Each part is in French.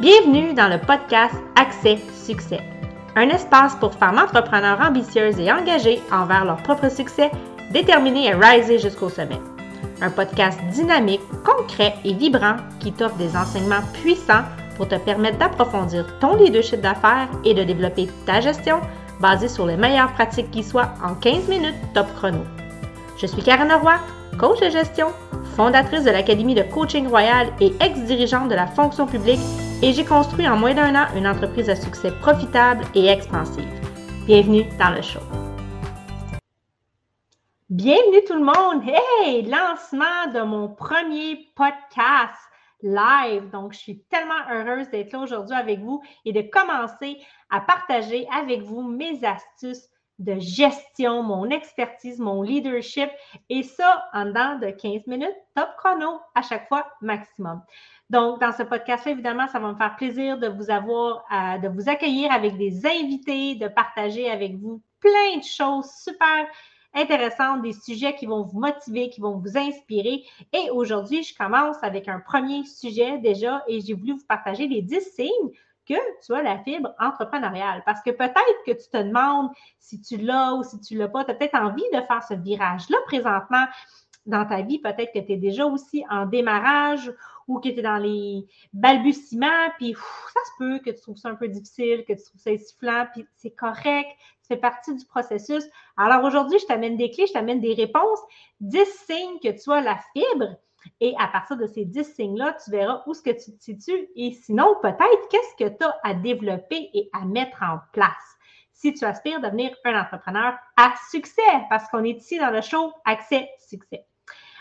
Bienvenue dans le podcast Accès Succès, un espace pour femmes entrepreneurs ambitieuses et engagées envers leur propre succès, déterminées à riser jusqu'au sommet. Un podcast dynamique, concret et vibrant qui t'offre des enseignements puissants pour te permettre d'approfondir ton leadership d'affaires et de développer ta gestion basée sur les meilleures pratiques qui soient en 15 minutes top chrono. Je suis Karen Roy, coach de gestion, fondatrice de l'Académie de coaching royal et ex-dirigeante de la fonction publique et j'ai construit en moins d'un an une entreprise à succès profitable et expansive. Bienvenue dans le show. Bienvenue tout le monde! Hey! Lancement de mon premier podcast live. Donc, je suis tellement heureuse d'être là aujourd'hui avec vous et de commencer à partager avec vous mes astuces de gestion, mon expertise, mon leadership et ça en dedans de 15 minutes, top chrono à chaque fois maximum. Donc, dans ce podcast évidemment, ça va me faire plaisir de vous avoir, euh, de vous accueillir avec des invités, de partager avec vous plein de choses super intéressantes, des sujets qui vont vous motiver, qui vont vous inspirer. Et aujourd'hui, je commence avec un premier sujet déjà et j'ai voulu vous partager les 10 signes que tu as la fibre entrepreneuriale. Parce que peut-être que tu te demandes si tu l'as ou si tu ne l'as pas, tu as peut-être envie de faire ce virage-là présentement dans ta vie. Peut-être que tu es déjà aussi en démarrage ou que tu es dans les balbutiements, puis ça se peut que tu trouves ça un peu difficile, que tu trouves ça essoufflant, puis c'est correct, ça fait partie du processus. Alors aujourd'hui, je t'amène des clés, je t'amène des réponses, 10 signes que tu as la fibre et à partir de ces 10 signes-là, tu verras où est-ce que tu te situes et sinon, peut-être, qu'est-ce que tu as à développer et à mettre en place? Si tu aspires à devenir un entrepreneur à succès, parce qu'on est ici dans le show Accès Succès.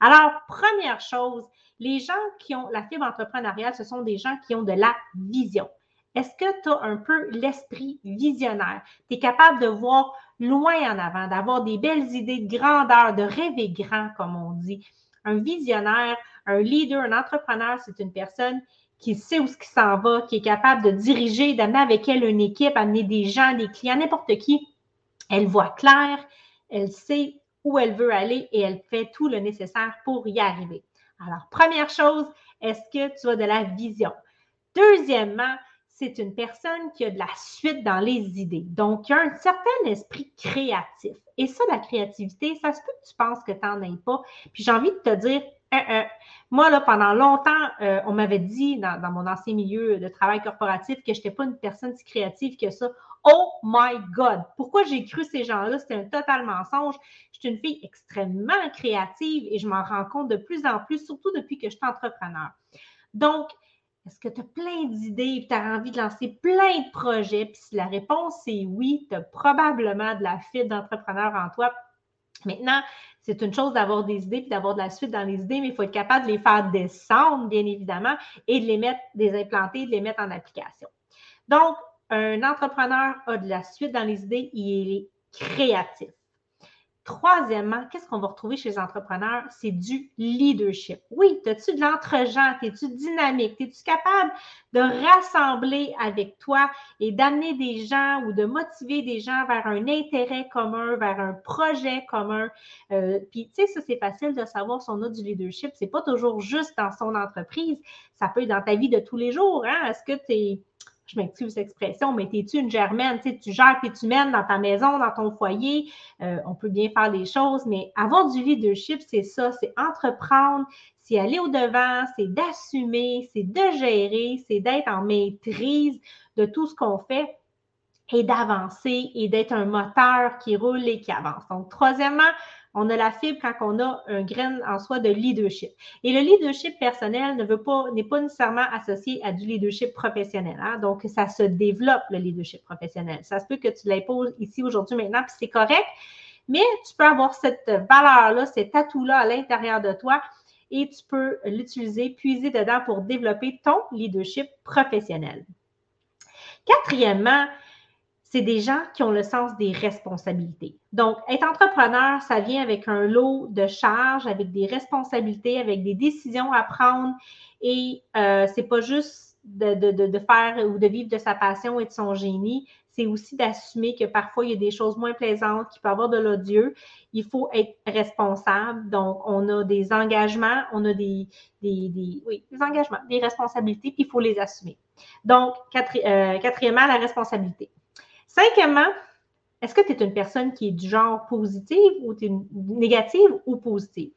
Alors, première chose, les gens qui ont la fibre entrepreneuriale, ce sont des gens qui ont de la vision. Est-ce que tu as un peu l'esprit visionnaire? Tu es capable de voir loin en avant, d'avoir des belles idées de grandeur, de rêver grand, comme on dit un visionnaire, un leader, un entrepreneur, c'est une personne qui sait où ce qui s'en va, qui est capable de diriger, d'amener avec elle une équipe, amener des gens, des clients, n'importe qui. Elle voit clair, elle sait où elle veut aller et elle fait tout le nécessaire pour y arriver. Alors, première chose, est-ce que tu as de la vision? Deuxièmement, c'est une personne qui a de la suite dans les idées. Donc, il y a un certain esprit créatif. Et ça, la créativité, ça se peut que tu penses que tu n'en aies pas. Puis j'ai envie de te dire, euh, euh, moi, là, pendant longtemps, euh, on m'avait dit dans, mon ancien milieu de travail corporatif que je n'étais pas une personne si créative que ça. Oh my God! Pourquoi j'ai cru ces gens-là? C'était un total mensonge. Je suis une fille extrêmement créative et je m'en rends compte de plus en plus, surtout depuis que je suis entrepreneur. Donc, est-ce que tu as plein d'idées et tu as envie de lancer plein de projets? Puis si la réponse est oui, tu as probablement de la fibre d'entrepreneur en toi. Maintenant, c'est une chose d'avoir des idées puis d'avoir de la suite dans les idées, mais il faut être capable de les faire descendre, bien évidemment, et de les mettre, de les implanter, de les mettre en application. Donc, un entrepreneur a de la suite dans les idées, il est créatif. Troisièmement, qu'est-ce qu'on va retrouver chez les entrepreneurs? C'est du leadership. Oui, as-tu de l'entre-gens? Es-tu dynamique? Es-tu capable de rassembler avec toi et d'amener des gens ou de motiver des gens vers un intérêt commun, vers un projet commun? Euh, puis, tu sais, ça, c'est facile de savoir si on a du leadership. C'est pas toujours juste dans son entreprise. Ça peut être dans ta vie de tous les jours. Hein? Est-ce que tu es je m'excuse expression, mais es-tu une germaine? Tu, gères et tu mènes dans ta maison, dans ton foyer. Euh, on peut bien faire les choses, mais avoir du leadership, c'est ça, c'est entreprendre, c'est aller au-devant, c'est d'assumer, c'est de gérer, c'est d'être en maîtrise de tout ce qu'on fait et d'avancer et d'être un moteur qui roule et qui avance. Donc, troisièmement, on a la fibre quand on a un grain en soi de leadership. Et le leadership personnel ne veut pas, n'est pas nécessairement associé à du leadership professionnel. Hein. Donc, ça se développe, le leadership professionnel. Ça se peut que tu l'imposes ici, aujourd'hui, maintenant, puis c'est correct. Mais tu peux avoir cette valeur-là, cet atout-là à l'intérieur de toi et tu peux l'utiliser, puiser dedans pour développer ton leadership professionnel. Quatrièmement, c'est des gens qui ont le sens des responsabilités. Donc, être entrepreneur, ça vient avec un lot de charges, avec des responsabilités, avec des décisions à prendre. Et euh, c'est pas juste de, de, faire ou de vivre de sa passion et de son génie, c'est aussi d'assumer que parfois il y a des choses moins plaisantes, qu'il peut y avoir de l'odieux. Il faut être responsable. Donc, on a des engagements, on a des, des, des, oui, des engagements, des responsabilités, puis il faut les assumer. Donc, euh, quatrièmement, la responsabilité. Cinquièmement, est-ce que tu es une personne qui est du genre positive ou tu es négative ou positive?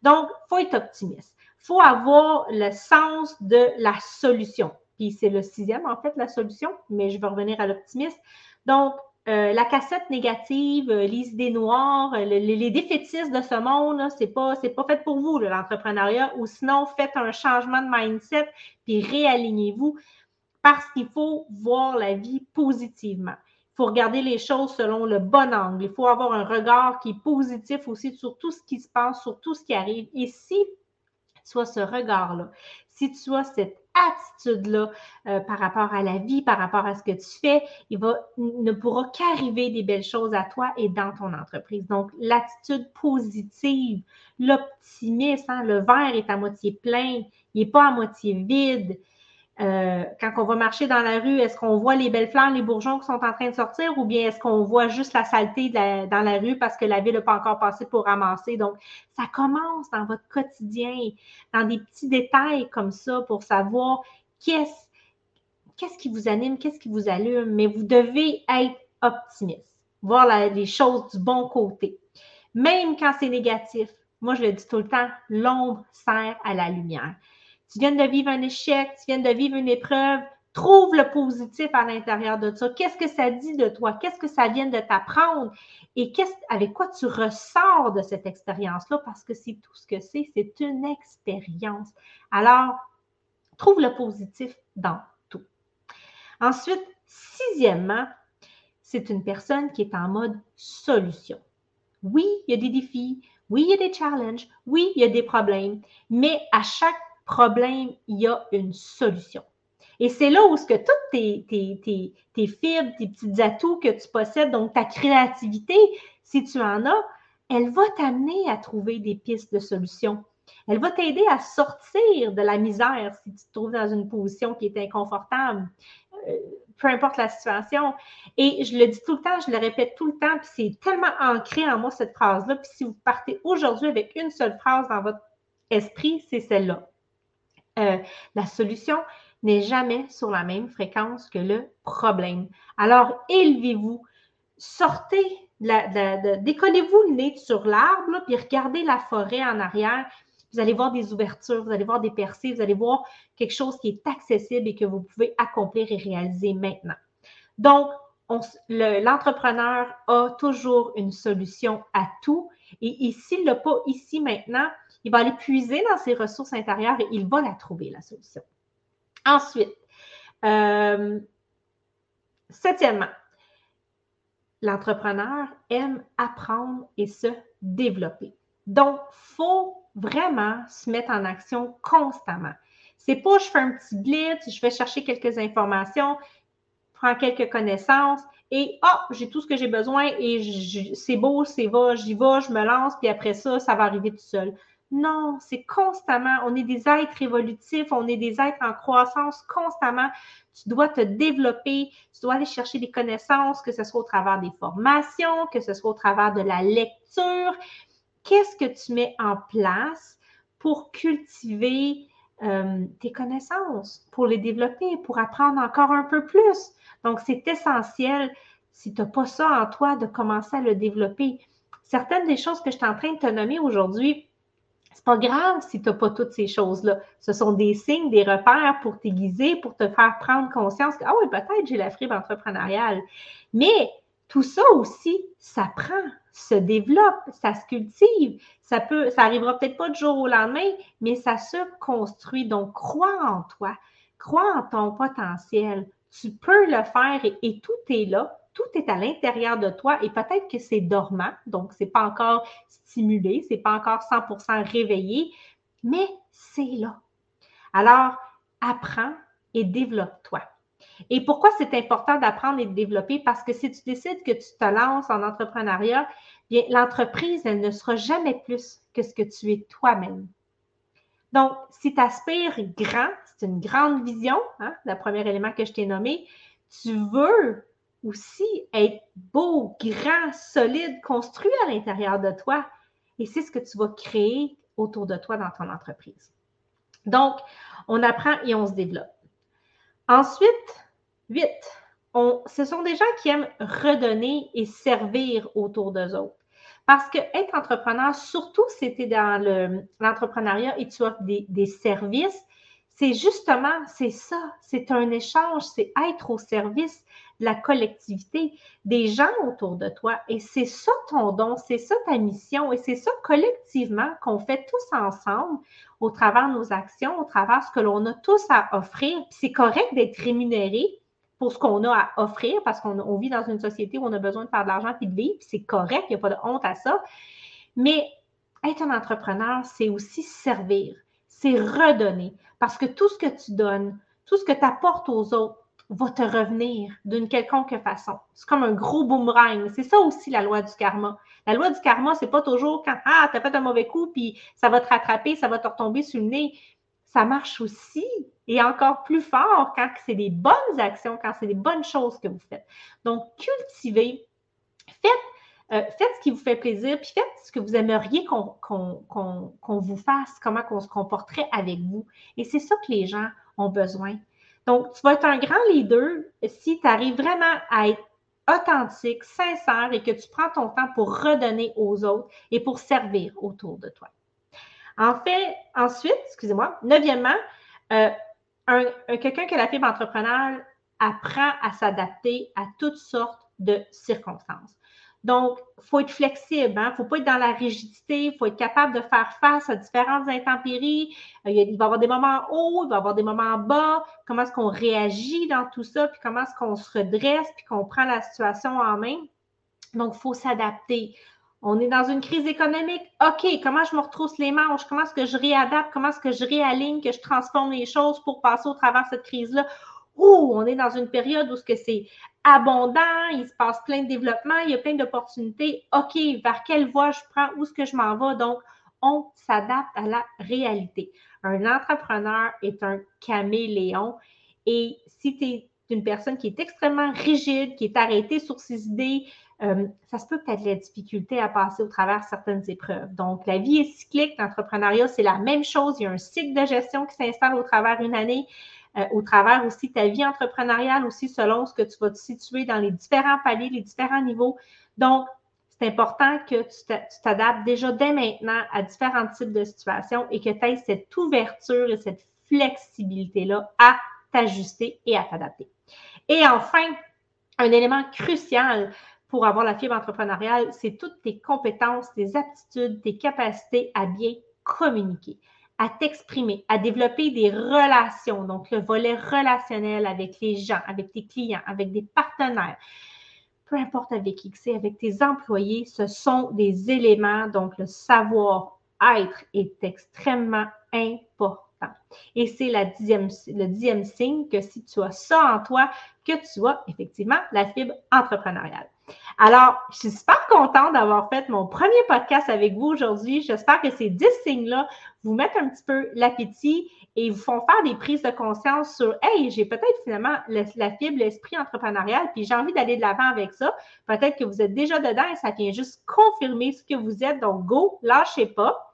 Donc, il faut être optimiste. Il faut avoir le sens de la solution. Puis c'est le sixième, en fait, la solution, mais je vais revenir à l'optimiste. Donc, euh, la cassette négative, euh, les idées noires, euh, les, défaitistes de ce monde, ce n'est pas, pas fait pour vous, l'entrepreneuriat, ou sinon faites un changement de mindset, puis réalignez-vous, parce qu'il faut voir la vie positivement. Faut regarder les choses selon le bon angle. Il faut avoir un regard qui est positif aussi sur tout ce qui se passe, sur tout ce qui arrive. Et si soit ce regard-là, si tu as cette attitude-là euh, par rapport à la vie, par rapport à ce que tu fais, il ne pourra qu'arriver des belles choses à toi et dans ton entreprise. Donc, l'attitude positive, l'optimisme, hein, le verre est à moitié plein, il n'est pas à moitié vide. Euh, quand on va marcher dans la rue, est-ce qu'on voit les belles fleurs, les bourgeons qui sont en train de sortir ou bien est-ce qu'on voit juste la saleté dans la rue parce que la ville n'a pas encore passé pour ramasser? Donc, ça commence dans votre quotidien, dans des petits détails comme ça pour savoir qu'est-ce qu'est-ce qui vous anime, qu'est-ce qui vous allume, mais vous devez être optimiste, voir les choses du bon côté. Même quand c'est négatif, moi je le dis tout le temps, l'ombre sert à la lumière tu viens de vivre un échec, tu viens de vivre une épreuve, trouve le positif à l'intérieur de ça. Qu'est-ce que ça dit de toi? Qu'est-ce que ça vient de t'apprendre? Et avec quoi tu ressors de cette expérience-là? Parce que c'est tout ce que c'est, c'est une expérience. Alors, trouve le positif dans tout. Ensuite, sixièmement, c'est une personne qui est en mode solution. Oui, il y a des défis, oui, il y a des challenges, oui, il y a des problèmes, mais à chaque problème, il y a une solution. Et c'est là où ce que toutes tes, fibres, tes petits atouts que tu possèdes, donc ta créativité, si tu en as, elle va t'amener à trouver des pistes de solutions. Elle va t'aider à sortir de la misère si tu te trouves dans une position qui est inconfortable, euh, peu importe la situation. Et je le dis tout le temps, je le répète tout le temps, puis c'est tellement ancré en moi cette phrase-là. Puis si vous partez aujourd'hui avec une seule phrase dans votre esprit, c'est celle-là. Euh, la solution n'est jamais sur la même fréquence que le problème. Alors, élevez-vous, sortez, décollez-vous le nez sur l'arbre, puis regardez la forêt en arrière. Vous allez voir des ouvertures, vous allez voir des percées, vous allez voir quelque chose qui est accessible et que vous pouvez accomplir et réaliser maintenant. Donc, l'entrepreneur a toujours une solution à tout. Et s'il ne l'a pas ici maintenant, il va aller puiser dans ses ressources intérieures et il va la trouver, la solution. Ensuite, euh, septièmement, l'entrepreneur aime apprendre et se développer. Donc, il faut vraiment se mettre en action constamment. C'est pas je fais un petit blitz, je vais chercher quelques informations, prends quelques connaissances et oh, j'ai tout ce que j'ai besoin et c'est beau, c'est va, j'y vais, je me lance, puis après ça, ça va arriver tout seul. Non, c'est constamment. On est des êtres évolutifs, on est des êtres en croissance constamment. Tu dois te développer, tu dois aller chercher des connaissances, que ce soit au travers des formations, que ce soit au travers de la lecture. Qu'est-ce que tu mets en place pour cultiver euh, tes connaissances, pour les développer, pour apprendre encore un peu plus? Donc, c'est essentiel, si tu n'as pas ça en toi, de commencer à le développer. Certaines des choses que je suis en train de te nommer aujourd'hui, c'est pas grave si tu n'as pas toutes ces choses-là. Ce sont des signes, des repères pour t'aiguiser, pour te faire prendre conscience que, ah oui, peut-être j'ai la fibre entrepreneuriale. Mais tout ça aussi, ça prend, se développe, ça se cultive. Ça peut, ça arrivera peut-être pas du jour au lendemain, mais ça se construit. Donc, crois en toi, crois en ton potentiel. Tu peux le faire et tout est là tout est à l'intérieur de toi et peut-être que c'est dormant, donc ce n'est pas encore stimulé, ce n'est pas encore 100% réveillé, mais c'est là. Alors, apprends et développe-toi. Et pourquoi c'est important d'apprendre et de développer? Parce que si tu décides que tu te lances en entrepreneuriat, l'entreprise, elle ne sera jamais plus que ce que tu es toi-même. Donc, si tu aspires grand, c'est une grande vision, hein, le premier élément que je t'ai nommé, tu veux aussi être beau, grand, solide, construit à l'intérieur de toi. Et c'est ce que tu vas créer autour de toi dans ton entreprise. Donc, on apprend et on se développe. Ensuite, 8. ce sont des gens qui aiment redonner et servir autour d'eux autres. Parce que être entrepreneur, surtout si tu es dans l'entrepreneuriat et tu offres des services, c'est justement, c'est ça, c'est un échange, c'est être au service de la collectivité, des gens autour de toi. Et c'est ça ton don, c'est ça ta mission, et c'est ça collectivement qu'on fait tous ensemble au travers de nos actions, au travers de ce que l'on a tous à offrir. c'est correct d'être rémunéré pour ce qu'on a à offrir, parce qu'on vit dans une société où on a besoin de faire de l'argent et de vivre, c'est correct, il n'y a pas de honte à ça. Mais être un entrepreneur, c'est aussi servir, c'est redonner. Parce que tout ce que tu donnes, tout ce que tu apportes aux autres va te revenir d'une quelconque façon. C'est comme un gros boomerang. C'est ça aussi la loi du karma. La loi du karma, c'est pas toujours quand ah, tu as fait un mauvais coup, puis ça va te rattraper, ça va te retomber sur le nez. Ça marche aussi et encore plus fort quand c'est des bonnes actions, quand c'est des bonnes choses que vous faites. Donc, cultivez, faites euh, faites ce qui vous fait plaisir, puis faites ce que vous aimeriez qu'on vous fasse, comment on se comporterait avec vous. Et c'est ça que les gens ont besoin. Donc, tu vas être un grand leader si tu arrives vraiment à être authentique, sincère et que tu prends ton temps pour redonner aux autres et pour servir autour de toi. En fait, ensuite, excusez-moi, neuvièmement, euh, quelqu'un qui la fibre entrepreneuriale apprend à s'adapter à toutes sortes de circonstances. Donc, il faut être flexible, il hein? ne faut pas être dans la rigidité, il faut être capable de faire face à différentes intempéries. Euh, il, va y avoir des moments hauts, il va y avoir des moments bas. Comment est-ce qu'on réagit dans tout ça, puis comment est-ce qu'on se redresse, puis qu'on prend la situation en main. Donc, il faut s'adapter. On est dans une crise économique. OK, comment je me retrousse les manches? Comment est-ce que je réadapte? Comment est-ce que je réaligne, que je transforme les choses pour passer au travers de cette crise-là? Ouh, on est dans une période où ce que c'est abondant, il se passe plein de développement, il y a plein d'opportunités. OK, vers quelle voie je prends, où est-ce que je m'en vais? Donc, on s'adapte à la réalité. Un entrepreneur est un caméléon et si tu es une personne qui est extrêmement rigide, qui est arrêtée sur ses idées, euh, ça se peut peut-être la difficulté à passer au travers certaines épreuves. Donc, la vie est cyclique, l'entrepreneuriat, c'est la même chose. Il y a un cycle de gestion qui s'installe au travers d'une année. Euh, au travers aussi ta vie entrepreneuriale, aussi selon ce que tu vas te situer dans les différents paliers, les différents niveaux. Donc, c'est important que tu t'adaptes déjà dès maintenant à différents types de situations et que tu aies cette ouverture et cette flexibilité-là à t'ajuster et à t'adapter. Et enfin, un élément crucial pour avoir la fibre entrepreneuriale, c'est toutes tes compétences, tes aptitudes, tes capacités à bien communiquer à t'exprimer, à développer des relations, donc le volet relationnel avec les gens, avec tes clients, avec des partenaires, peu importe avec qui c'est, avec tes employés, ce sont des éléments, donc le savoir-être est extrêmement important. Et c'est le dixième signe que si tu as ça en toi, que tu as effectivement la fibre entrepreneuriale. Alors, je suis super contente d'avoir fait mon premier podcast avec vous aujourd'hui. J'espère que ces 10 signes-là vous mettent un petit peu l'appétit et vous font faire des prises de conscience sur Hey, j'ai peut-être finalement la fibre, l'esprit entrepreneurial, puis j'ai envie d'aller de l'avant avec ça. Peut-être que vous êtes déjà dedans et ça vient juste confirmer ce que vous êtes. Donc, go, lâchez pas.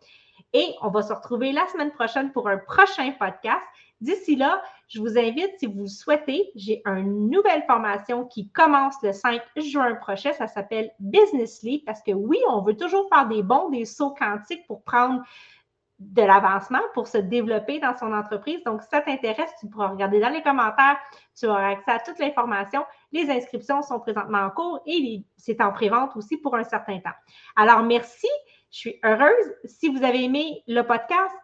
Et on va se retrouver la semaine prochaine pour un prochain podcast. D'ici là, je vous invite, si vous le souhaitez, j'ai une nouvelle formation qui commence le 5 juin prochain. Ça s'appelle Business Leap parce que oui, on veut toujours faire des bons, des sauts quantiques pour prendre de l'avancement, pour se développer dans son entreprise. Donc, si ça t'intéresse, tu pourras regarder dans les commentaires. Tu auras accès à toute l'information. Les inscriptions sont présentement en cours et c'est en prévente aussi pour un certain temps. Alors, merci. Je suis heureuse. Si vous avez aimé le podcast,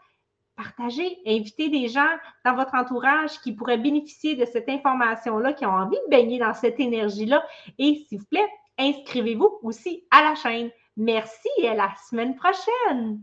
partagez, invitez des gens dans votre entourage qui pourraient bénéficier de cette information-là, qui ont envie de baigner dans cette énergie-là. Et s'il vous plaît, inscrivez-vous aussi à la chaîne. Merci et à la semaine prochaine.